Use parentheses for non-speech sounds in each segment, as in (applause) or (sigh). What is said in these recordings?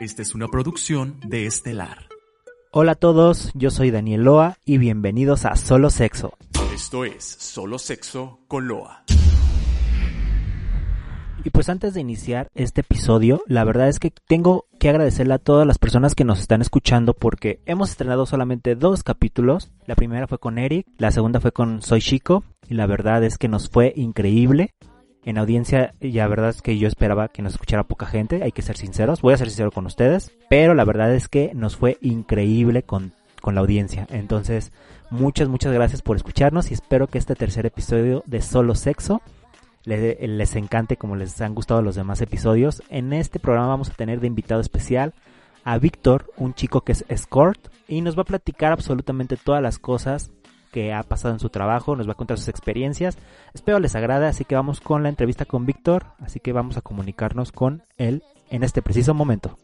Esta es una producción de Estelar. Hola a todos, yo soy Daniel Loa y bienvenidos a Solo Sexo. Esto es Solo Sexo con Loa. Y pues antes de iniciar este episodio, la verdad es que tengo que agradecerle a todas las personas que nos están escuchando porque hemos estrenado solamente dos capítulos. La primera fue con Eric, la segunda fue con Soy Chico y la verdad es que nos fue increíble. En audiencia, la verdad es que yo esperaba que nos escuchara poca gente, hay que ser sinceros, voy a ser sincero con ustedes, pero la verdad es que nos fue increíble con, con la audiencia. Entonces, muchas, muchas gracias por escucharnos y espero que este tercer episodio de Solo Sexo les, les encante como les han gustado los demás episodios. En este programa vamos a tener de invitado especial a Víctor, un chico que es escort, y nos va a platicar absolutamente todas las cosas que ha pasado en su trabajo, nos va a contar sus experiencias. Espero les agrade, así que vamos con la entrevista con Víctor, así que vamos a comunicarnos con él en este preciso momento.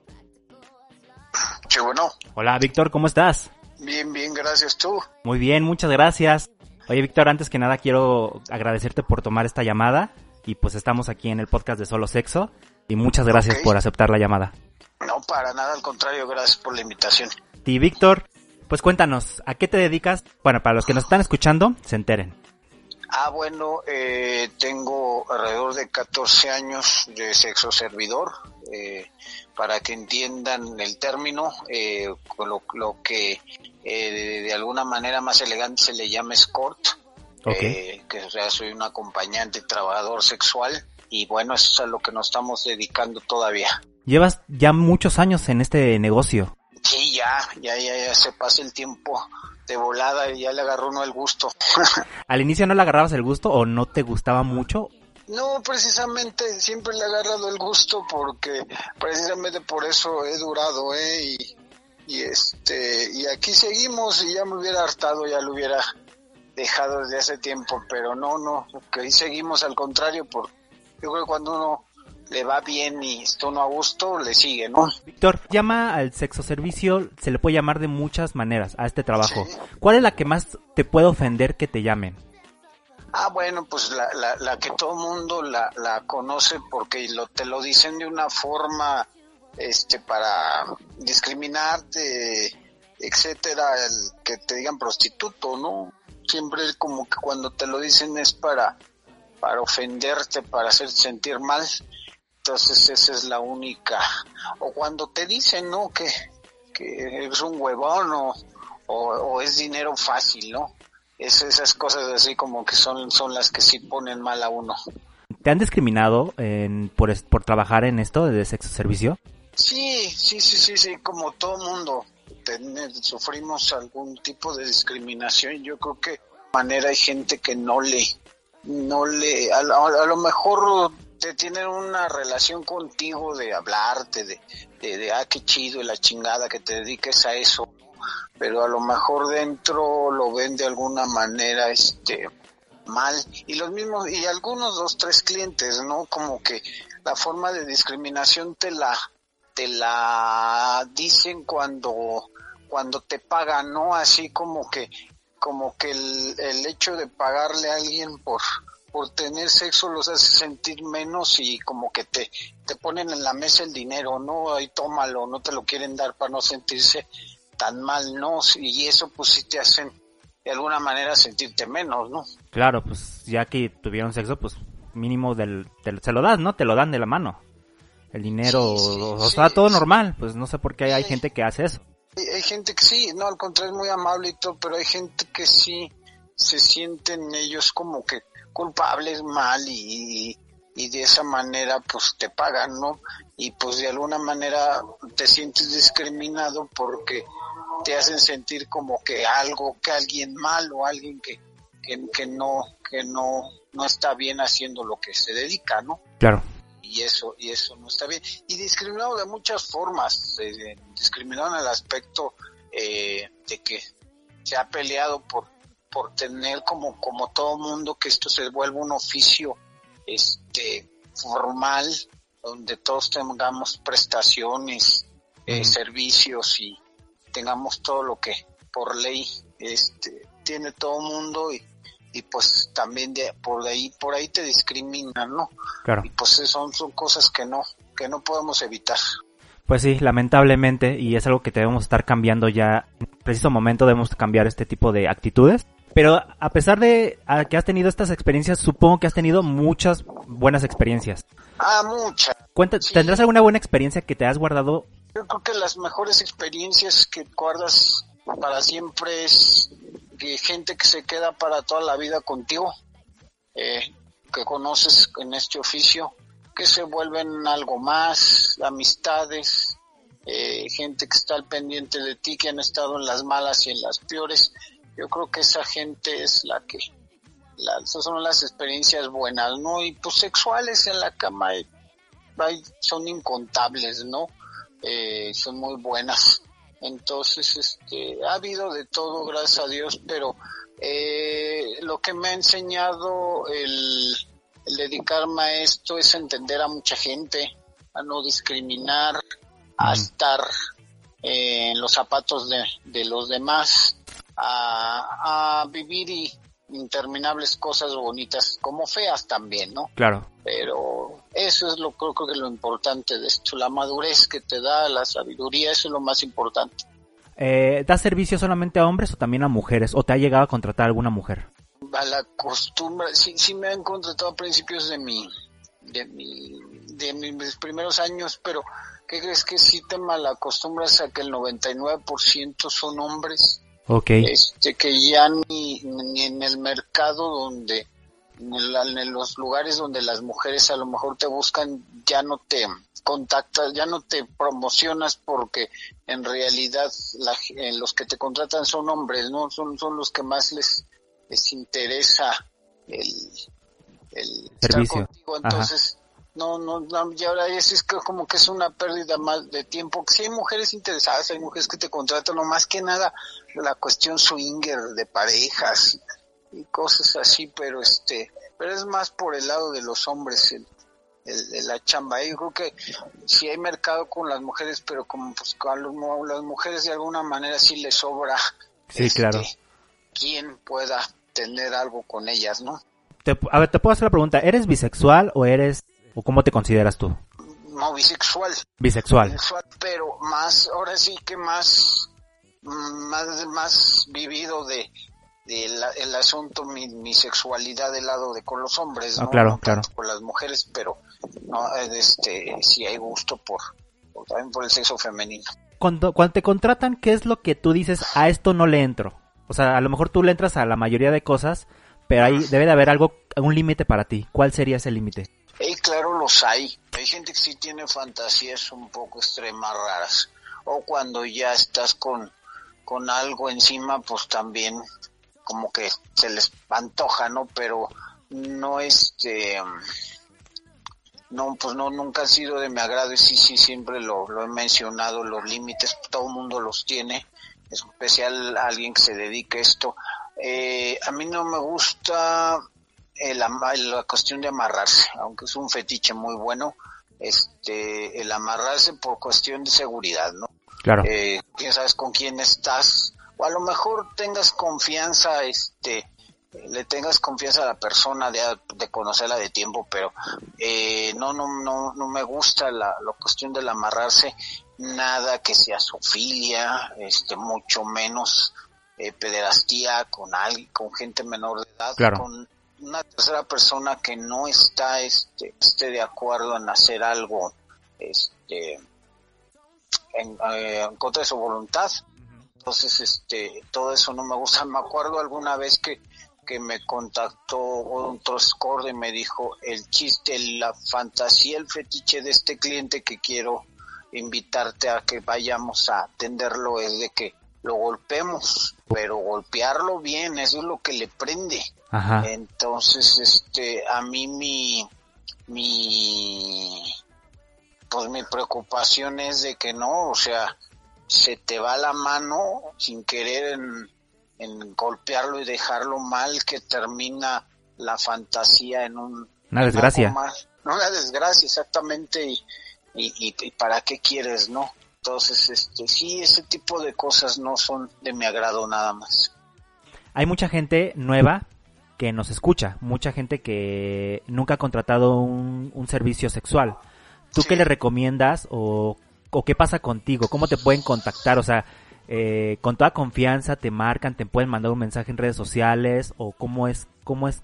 Qué bueno. Hola Víctor, ¿cómo estás? Bien, bien, gracias tú. Muy bien, muchas gracias. Oye Víctor, antes que nada quiero agradecerte por tomar esta llamada y pues estamos aquí en el podcast de Solo Sexo y muchas gracias por aceptar la llamada. No, para nada, al contrario, gracias por la invitación. Y Víctor, pues cuéntanos, ¿a qué te dedicas? Bueno, para los que nos están escuchando, se enteren. Ah, bueno, eh, tengo alrededor de 14 años de sexo servidor. eh, para que entiendan el término, eh, lo, lo que eh, de, de alguna manera más elegante se le llama escort, eh, que o sea, soy un acompañante trabajador sexual y bueno, eso es a lo que nos estamos dedicando todavía. Llevas ya muchos años en este negocio. Sí, ya, ya, ya, ya se pasa el tiempo de volada y ya le agarró uno el gusto. (laughs) ¿Al inicio no le agarrabas el gusto o no te gustaba mucho? no, precisamente siempre le he agarrado el gusto porque precisamente por eso he durado, ¿eh? Y, y este, y aquí seguimos y ya me hubiera hartado, ya lo hubiera dejado desde hace tiempo, pero no, no, que ahí seguimos al contrario, por, yo creo que cuando uno le va bien y está uno a gusto, le sigue, ¿no? Víctor, llama al sexo servicio, se le puede llamar de muchas maneras a este trabajo. Sí. ¿Cuál es la que más te puede ofender que te llamen? Ah, bueno, pues la, la, la que todo mundo la, la conoce porque lo, te lo dicen de una forma este para discriminarte, etcétera, el que te digan prostituto, ¿no? Siempre como que cuando te lo dicen es para para ofenderte, para hacerte sentir mal. Entonces esa es la única. O cuando te dicen, ¿no? Que, que eres un huevón o, o, o es dinero fácil, ¿no? Es, esas cosas así como que son, son las que sí ponen mal a uno. ¿Te han discriminado en- por, es- por trabajar en esto de sexo servicio? Sí, sí, sí, sí, sí, como todo mundo sufrimos algún tipo de discriminación. Yo creo que de manera hay gente que no le, no le, a, a lo mejor te tienen una relación contigo de hablarte, de, de, de, ah, qué chido y la chingada que te dediques a eso, pero a lo mejor dentro lo ven de alguna manera, este, mal. Y los mismos y algunos dos tres clientes no como que la forma de discriminación te la te la dicen cuando cuando te pagan no así como que como que el, el hecho de pagarle a alguien por por tener sexo los hace sentir menos y como que te te ponen en la mesa el dinero no ahí tómalo no te lo quieren dar para no sentirse tan mal no y eso pues sí te hacen de alguna manera sentirte menos no Claro, pues ya que tuvieron sexo, pues mínimo del, del- se lo das, ¿no? Te lo dan de la mano. El dinero, Sí, sí, o, sí, sea, todo normal. Pues no sé por qué hay Sí. gente que hace eso. Hay, hay gente que sí, no, al contrario, es muy amable y todo, pero hay gente que sí se sienten ellos como que culpables mal y, y de esa manera pues te pagan, ¿no? Y pues de alguna manera te sientes discriminado porque te hacen sentir como que algo, que alguien malo, alguien que, que, que no, que no, no está bien haciendo lo que se dedica, ¿no? Claro. y eso y eso no está bien y discriminado de muchas formas eh, discriminado en el aspecto eh, de que se ha peleado por por tener como como todo mundo que esto se vuelva un oficio este formal donde todos tengamos prestaciones eh, servicios y tengamos todo lo que por ley este tiene todo mundo y y pues también de por ahí por ahí te discriminan no Claro. y pues son son cosas que no que no podemos evitar Pues sí, lamentablemente, y es algo que debemos estar cambiando ya. En preciso momento debemos cambiar este tipo de actitudes. Pero a pesar de que has tenido estas experiencias, supongo que has tenido muchas buenas experiencias. Ah, muchas. ¿Tendrás alguna buena experiencia que te has guardado? Yo creo que las mejores experiencias que guardas para siempre es que gente que se queda para toda la vida contigo, eh, que conoces en este oficio que se vuelven algo más, amistades, eh, gente que está al pendiente de ti, que han estado en las malas y en las peores. Yo creo que esa gente es la que, las, son las experiencias buenas, ¿no? Y pues sexuales en la cama son incontables, ¿no? Eh, son muy buenas. Entonces, este, ha habido de todo, gracias a Dios, pero eh, lo que me ha enseñado el, el dedicarme a esto es entender a mucha gente, a no discriminar, a estar eh, en los zapatos de, los demás, a, vivir y interminables cosas bonitas como feas también, ¿no? Claro. Pero eso es lo creo, que lo importante de esto, la madurez que te da, la sabiduría, eso es lo más importante. Eh, ¿Da servicio solamente a hombres o también a mujeres? ¿O te ha llegado a contratar alguna mujer? a la costumbre, sí, sí me han contratado a principios de mi, de mi, de mis primeros años, pero ¿qué crees que sí te malacostumbras a que el 99% son hombres? Ok. Este, que ya ni, ni en el mercado donde, en, en, los lugares donde las mujeres a lo mejor te buscan, ya no te contactas, ya no te promocionas porque en realidad la, los que te contratan son hombres, ¿no? Son, son los que más les, les interesa el, el servicio. Estar contigo, entonces no, no, no, y ahora es, es que como que es una pérdida más de tiempo. Si hay mujeres interesadas, hay mujeres que te contratan, no más que nada la cuestión swinger de parejas y cosas así, pero este, pero es más por el lado de los hombres el, el, la chamba. Yo creo que si hay mercado con las mujeres, pero como pues con las mujeres de alguna manera sí les sobra. Sí, claro. Este, quien pueda tener algo con ellas, ¿no? a ver, te puedo hacer la pregunta, ¿eres bisexual o eres, o cómo te consideras tú? No, bisexual. Bisexual. bisexual pero más, ahora sí que más, más, más vivido de, el asunto, mi, mi, sexualidad del lado de con los hombres, ah, ¿no? claro, claro. Con las mujeres, pero no, este, sí hay gusto por, por, también por el sexo femenino. Cuando, cuando te contratan, ¿qué es lo que tú dices, a esto no le entro? O sea, a lo mejor tú le entras a la mayoría de cosas, pero ahí debe de haber algo, un límite para ti. ¿Cuál sería ese límite? Hey, claro, los hay. Hay gente que sí tiene fantasías un poco extremas, raras. O cuando ya estás con, con algo encima, pues también como que se les antoja, ¿no? Pero no este no pues no nunca ha sido de mi agrado y sí sí siempre lo, lo he mencionado los límites todo el mundo los tiene especial alguien que se dedique a esto. Eh, a mí no me gusta el, la cuestión de amarrarse, aunque es un fetiche muy bueno, este, el amarrarse por cuestión de seguridad, ¿no? Claro. Eh, sabes con quién estás, o a lo mejor tengas confianza, este, le tengas confianza a la persona de, de conocerla de tiempo, pero eh, no, no, no, no me gusta la, la cuestión del amarrarse. Nada que sea sofilia, este, mucho menos eh, pederastía con alguien, con gente menor de edad, con una tercera persona que no está este, esté de acuerdo en hacer algo este en, eh, contra de su voluntad. Entonces, este, todo eso no me gusta. (laughs) Me acuerdo alguna vez que, que me contactó otro score y me dijo el chiste, la fantasía, el fetiche de este cliente que quiero invitarte a que vayamos a atenderlo es de que lo golpemos, pero golpearlo bien, eso es lo que le prende. Entonces, este, a mí mi, mi, pues mi preocupación es de que no, o sea, se te va la mano sin querer en, en golpearlo y dejarlo mal que termina la fantasía en un... Una desgracia. no una desgracia, exactamente, y, y, y, para qué quieres, ¿no? Entonces, este, sí, ese tipo de cosas no son de mi agrado nada más. Hay mucha gente nueva que nos escucha, mucha gente que nunca ha contratado un, servicio sexual. ¿Tú qué le recomiendas o o qué pasa contigo? ¿Cómo te pueden contactar? O sea, eh, con toda confianza te marcan, te pueden mandar un mensaje en redes sociales o cómo es, cómo es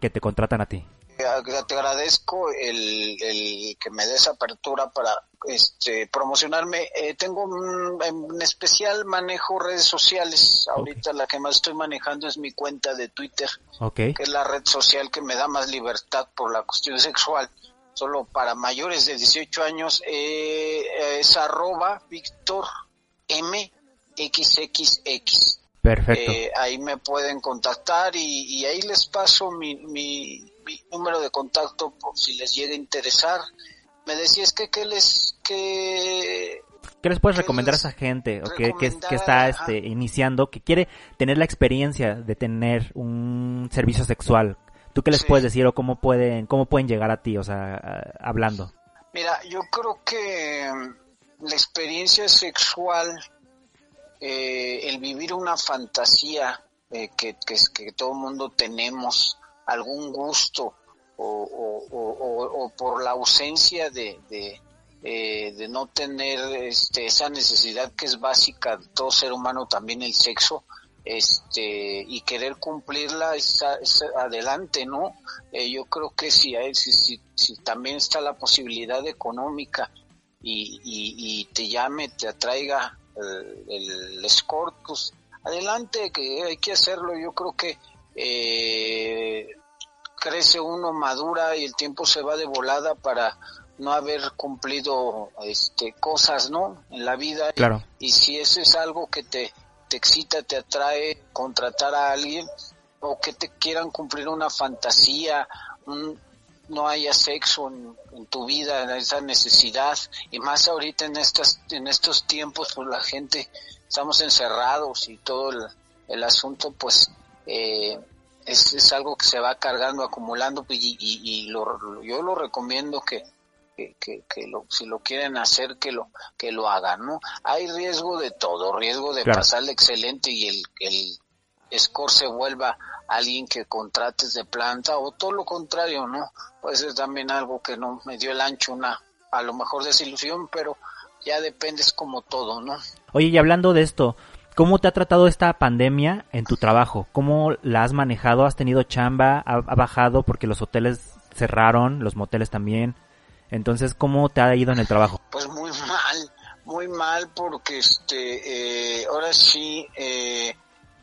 que te contratan a ti. Te agradezco el, que me des apertura para este, promocionarme. Eh, tengo un, en especial manejo redes sociales. Ahorita la que más estoy manejando es mi cuenta de Twitter, que es la red social que me da más libertad por la cuestión sexual. Solo para mayores de 18 años eh, es arroba Víctor M XXX. Perfecto. Eh, ahí me pueden contactar y, ahí les paso mi, mi, número de contacto por si les llega a interesar. Me decías que qué les que ¿Qué les puedes recomendar a esa gente o que, que, está este, iniciando, que quiere tener la experiencia de tener un servicio sexual? ¿Tú qué les puedes decir o cómo pueden, cómo pueden llegar a ti, o sea, hablando? Mira, yo creo que la experiencia sexual eh, el vivir una fantasía eh, que, que, que, todo el mundo tenemos, algún gusto o, por la ausencia de, eh, de, no tener este, esa necesidad que es básica de todo ser humano, también el sexo, este y querer cumplirla es, adelante, ¿no? yo creo que si, si, si, también está la posibilidad económica y, y, y te llame, te atraiga el, el score, pues adelante, que hay que hacerlo. Yo creo que eh, crece uno, madura y el tiempo se va de volada para no haber cumplido este, cosas, ¿no? En la vida. Claro. Y, si eso es algo que te, te excita, te atrae, contratar a alguien o que te quieran cumplir una fantasía, un, no haya sexo en, tu vida, esa necesidad, y más ahorita en estas, en estos tiempos, pues la gente, estamos encerrados y todo el, asunto, pues, eh, es, algo que se va cargando, acumulando, pues, y, y, lo, yo lo recomiendo que, que, que, lo, si lo quieren hacer, que lo, que lo hagan, ¿no? Hay riesgo de todo, riesgo de pasarle excelente y el, el score se vuelva alguien que contrates de planta o todo lo contrario, ¿no? Pues es también algo que no me dio el ancho, una a lo mejor desilusión, pero ya dependes como todo, ¿no? Oye, y hablando de esto, ¿cómo te ha tratado esta pandemia en tu trabajo? ¿Cómo la has manejado? ¿Has tenido chamba? ¿Ha, bajado porque los hoteles cerraron, los moteles también? Entonces, ¿cómo te ha ido en el trabajo? Pues muy mal, muy mal porque este, eh, ahora sí, eh,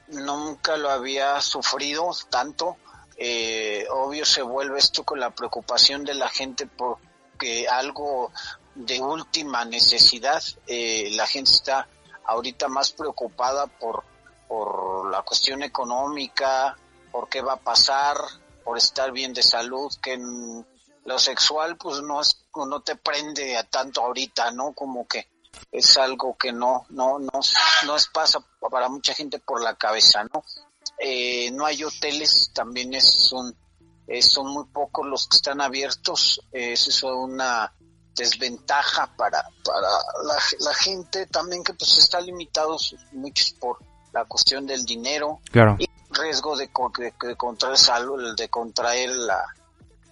nunca lo había sufrido tanto. Eh, obvio se vuelve esto con la preocupación de la gente porque algo de última necesidad, eh, la gente está ahorita más preocupada por, por la cuestión económica, por qué va a pasar, por estar bien de salud, que lo sexual pues no es, no te prende a tanto ahorita, ¿no? Como que es algo que no, no, no, no es pasa para mucha gente por la cabeza, ¿no? Eh, no hay hoteles, también es un, eh, son muy pocos los que están abiertos, eh, eso es una desventaja para, para la, gente también que pues está limitados muchos por la cuestión del dinero claro. y riesgo de, de, contraer salud, de contraer la,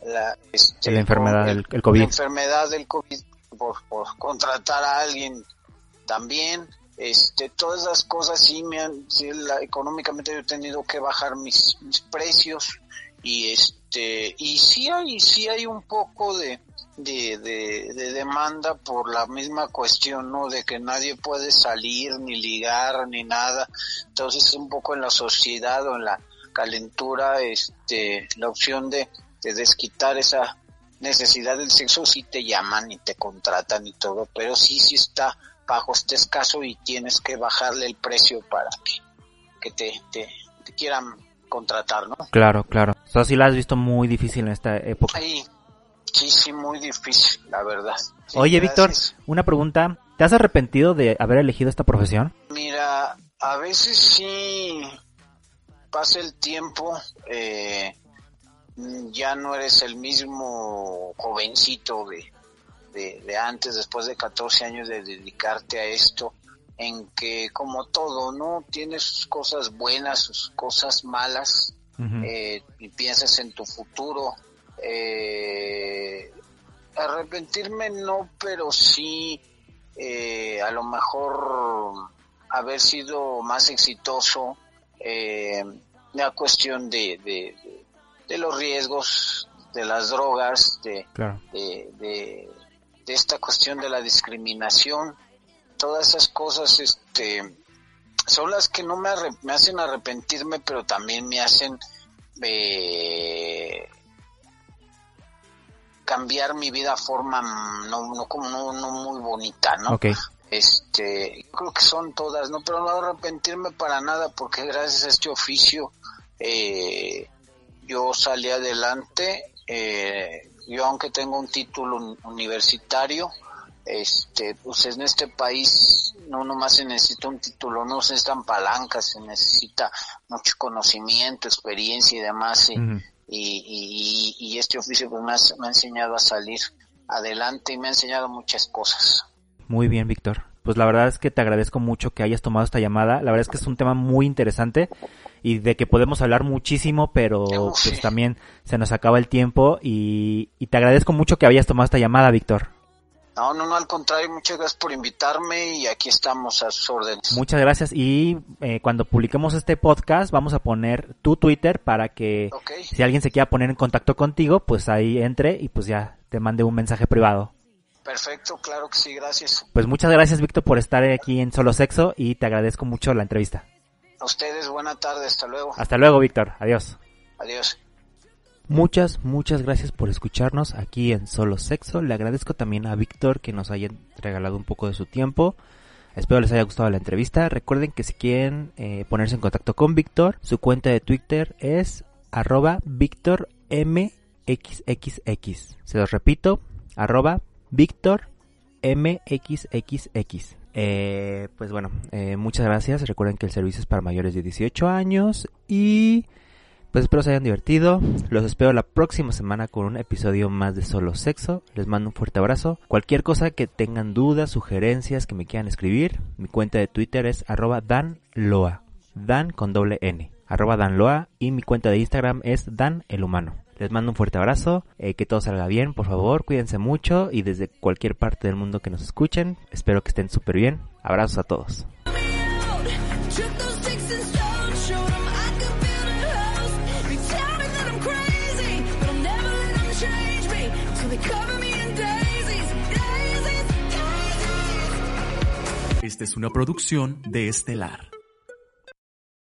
la, este, la enfermedad, del el COVID. La enfermedad del COVID por, contratar a alguien también. Este, todas esas cosas sí me han, económicamente yo he tenido que bajar mis, mis precios y este, y sí hay, sí hay un poco de, de, de, demanda por la misma cuestión, ¿no? De que nadie puede salir, ni ligar, ni nada. Entonces, un poco en la sociedad o en la calentura, este, la opción de, de desquitar esa necesidad del sexo sí te llaman y te contratan y todo, pero sí, sí está bajo este escaso y tienes que bajarle el precio para que, que te, te, quieran contratar, ¿no? Claro, claro. O sea, sí la has visto muy difícil en esta época. Sí, sí, sí, muy difícil, la verdad. Oye, Víctor, una pregunta. ¿Te has arrepentido de haber elegido esta profesión? Mira, a veces sí pasa el tiempo, eh, ya no eres el mismo jovencito de, de, antes, después de 14 años de dedicarte a esto, en que como todo, ¿no? Tienes sus cosas buenas, sus cosas malas, eh, y piensas en tu futuro. Eh, arrepentirme no, pero sí eh, a lo mejor haber sido más exitoso eh, la cuestión de, de, los riesgos de las drogas, de, de, de, esta cuestión de la discriminación, todas esas cosas este, son las que no me, me hacen arrepentirme, pero también me hacen eh, cambiar mi vida a forma no, no como no, no muy bonita, ¿no? Este, creo que son todas, ¿no? Pero no arrepentirme para nada porque gracias a este oficio eh, yo salí adelante. Eh, yo aunque tengo un título universitario, este, pues en este país no nomás se necesita un título, no se necesitan palancas, se necesita mucho conocimiento, experiencia y demás. Y, y, y, este oficio pues me ha, enseñado a salir adelante y me ha enseñado muchas cosas. Muy bien, Víctor. Pues la verdad es que te agradezco mucho que hayas tomado esta llamada. La verdad es que es un tema muy interesante y de que podemos hablar muchísimo, pero pues también se nos acaba el tiempo y, y te agradezco mucho que hayas tomado esta llamada, Víctor. No, no, no, al contrario, muchas gracias por invitarme y aquí estamos a sus órdenes. Muchas gracias y eh, cuando publiquemos este podcast vamos a poner tu Twitter para que si alguien se quiera poner en contacto contigo, pues ahí entre y pues ya te mande un mensaje privado. Perfecto, claro que sí, gracias. Pues muchas gracias Víctor por estar aquí en Solo Sexo y te agradezco mucho la entrevista. A ustedes, buena tarde, hasta luego. Hasta luego Víctor, adiós. Adiós. Muchas, muchas gracias por escucharnos aquí en Solo Sexo. Le agradezco también a Víctor que nos haya regalado un poco de su tiempo. Espero les haya gustado la entrevista. Recuerden que si quieren eh, ponerse en contacto con Víctor, su cuenta de Twitter es arroba VíctorMXXX. Se los repito, arroba VíctorMXXX. Eh, pues bueno, eh, muchas gracias. Recuerden que el servicio es para mayores de 18 años y pues espero se hayan divertido. Los espero la próxima semana con un episodio más de Solo Sexo. Les mando un fuerte abrazo. Cualquier cosa que tengan dudas, sugerencias, que me quieran escribir, mi cuenta de Twitter es arroba danloa. Dan con doble N. Arroba danloa. Y mi cuenta de Instagram es dan el humano. Les mando un fuerte abrazo, eh, que todo salga bien, por favor, cuídense mucho y desde cualquier parte del mundo que nos escuchen, espero que estén súper bien. Abrazos a todos. Esta es una producción de Estelar.